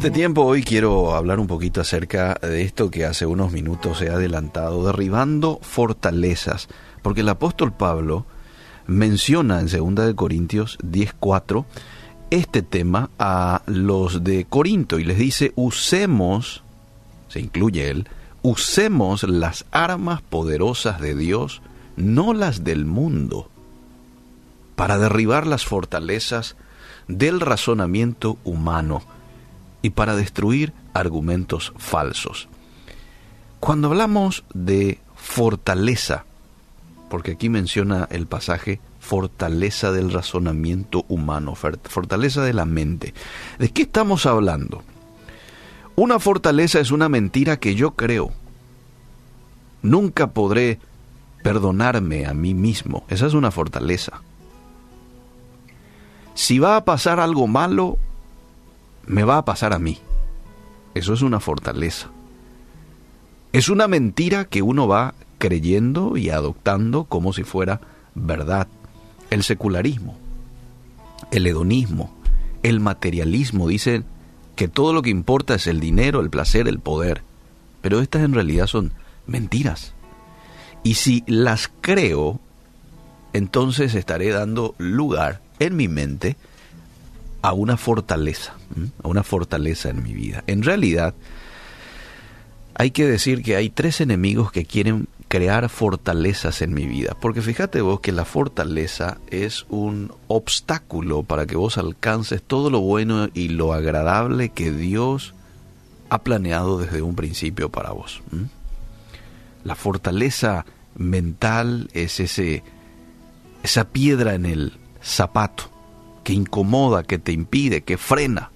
este tiempo hoy quiero hablar un poquito acerca de esto que hace unos minutos he adelantado, derribando fortalezas, porque el apóstol Pablo menciona en 2 de Corintios 10:4 este tema a los de Corinto y les dice, "Usemos, se incluye él, usemos las armas poderosas de Dios, no las del mundo, para derribar las fortalezas del razonamiento humano." Y para destruir argumentos falsos. Cuando hablamos de fortaleza, porque aquí menciona el pasaje fortaleza del razonamiento humano, fortaleza de la mente, ¿de qué estamos hablando? Una fortaleza es una mentira que yo creo. Nunca podré perdonarme a mí mismo. Esa es una fortaleza. Si va a pasar algo malo, me va a pasar a mí. Eso es una fortaleza. Es una mentira que uno va creyendo y adoptando como si fuera verdad. El secularismo, el hedonismo, el materialismo dicen que todo lo que importa es el dinero, el placer, el poder. Pero estas en realidad son mentiras. Y si las creo, entonces estaré dando lugar en mi mente a una fortaleza, a una fortaleza en mi vida. En realidad, hay que decir que hay tres enemigos que quieren crear fortalezas en mi vida. Porque fíjate vos que la fortaleza es un obstáculo para que vos alcances todo lo bueno y lo agradable que Dios ha planeado desde un principio para vos. La fortaleza mental es ese, esa piedra en el zapato que incomoda, que te impide, que frena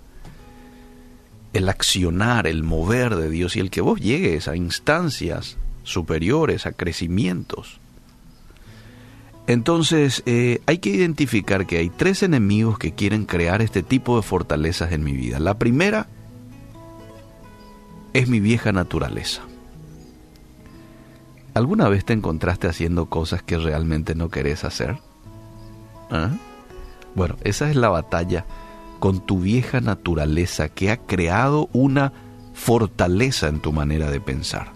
el accionar, el mover de Dios y el que vos llegues a instancias superiores, a crecimientos. Entonces eh, hay que identificar que hay tres enemigos que quieren crear este tipo de fortalezas en mi vida. La primera es mi vieja naturaleza. ¿Alguna vez te encontraste haciendo cosas que realmente no querés hacer? ¿Ah? Bueno, esa es la batalla con tu vieja naturaleza que ha creado una fortaleza en tu manera de pensar.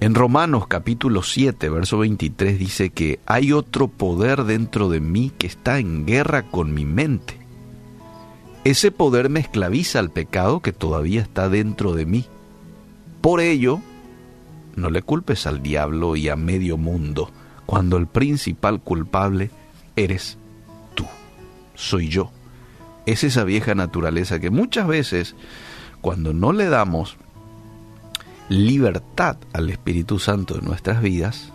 En Romanos capítulo 7, verso 23 dice que hay otro poder dentro de mí que está en guerra con mi mente. Ese poder me esclaviza al pecado que todavía está dentro de mí. Por ello, no le culpes al diablo y a medio mundo cuando el principal culpable eres soy yo. Es esa vieja naturaleza que muchas veces, cuando no le damos libertad al Espíritu Santo en nuestras vidas,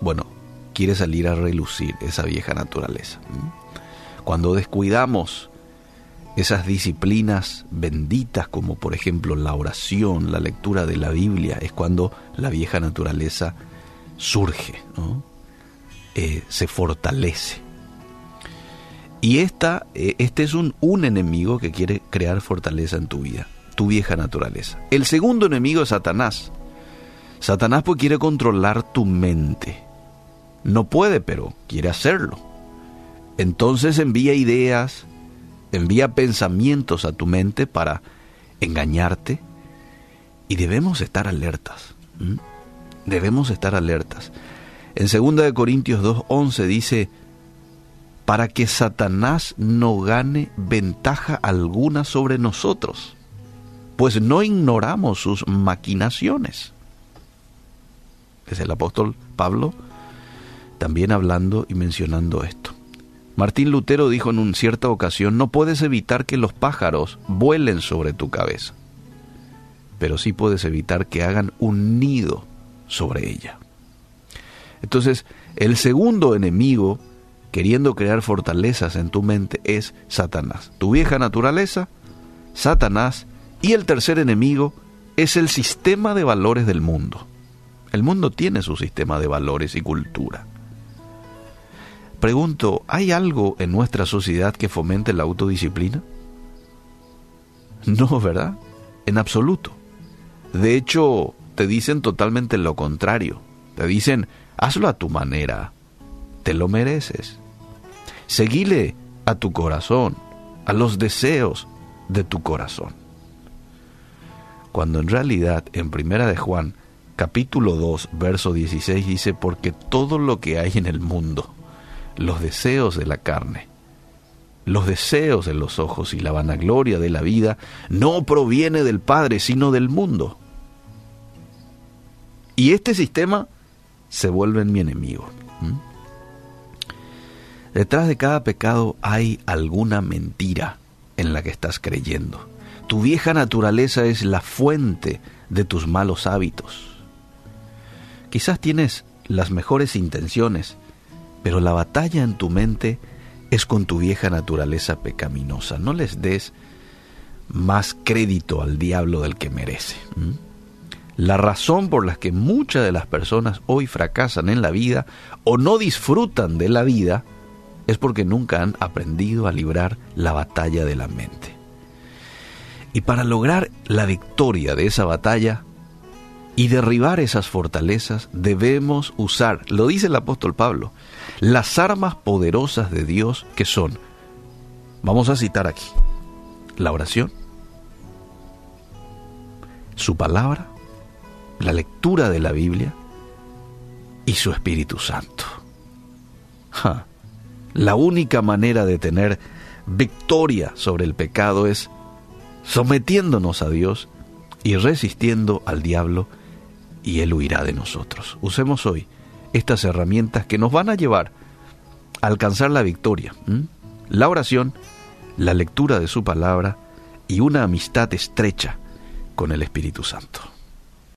bueno, quiere salir a relucir esa vieja naturaleza. Cuando descuidamos esas disciplinas benditas como por ejemplo la oración, la lectura de la Biblia, es cuando la vieja naturaleza surge, eh, se fortalece. Y esta, eh, este es un, un enemigo que quiere crear fortaleza en tu vida, tu vieja naturaleza. El segundo enemigo es Satanás. Satanás pues quiere controlar tu mente. No puede, pero quiere hacerlo. Entonces envía ideas, envía pensamientos a tu mente para engañarte y debemos estar alertas. Debemos estar alertas. En 2 Corintios 2.11 dice, para que Satanás no gane ventaja alguna sobre nosotros, pues no ignoramos sus maquinaciones. Es el apóstol Pablo también hablando y mencionando esto. Martín Lutero dijo en una cierta ocasión, no puedes evitar que los pájaros vuelen sobre tu cabeza, pero sí puedes evitar que hagan un nido sobre ella. Entonces, el segundo enemigo queriendo crear fortalezas en tu mente es Satanás. Tu vieja naturaleza, Satanás, y el tercer enemigo es el sistema de valores del mundo. El mundo tiene su sistema de valores y cultura. Pregunto, ¿hay algo en nuestra sociedad que fomente la autodisciplina? No, ¿verdad? En absoluto. De hecho, te dicen totalmente lo contrario. Te dicen, hazlo a tu manera. Te lo mereces. Seguile a tu corazón, a los deseos de tu corazón. Cuando en realidad en Primera de Juan, capítulo 2, verso 16 dice, porque todo lo que hay en el mundo, los deseos de la carne, los deseos de los ojos y la vanagloria de la vida, no proviene del Padre, sino del mundo. Y este sistema se vuelve en mi enemigo. Detrás de cada pecado hay alguna mentira en la que estás creyendo. Tu vieja naturaleza es la fuente de tus malos hábitos. Quizás tienes las mejores intenciones, pero la batalla en tu mente es con tu vieja naturaleza pecaminosa. No les des más crédito al diablo del que merece. La razón por la que muchas de las personas hoy fracasan en la vida o no disfrutan de la vida es porque nunca han aprendido a librar la batalla de la mente. Y para lograr la victoria de esa batalla y derribar esas fortalezas debemos usar, lo dice el apóstol Pablo, las armas poderosas de Dios que son, vamos a citar aquí, la oración, su palabra, la lectura de la Biblia y su Espíritu Santo. La única manera de tener victoria sobre el pecado es sometiéndonos a Dios y resistiendo al diablo y él huirá de nosotros. Usemos hoy estas herramientas que nos van a llevar a alcanzar la victoria. La oración, la lectura de su palabra y una amistad estrecha con el Espíritu Santo.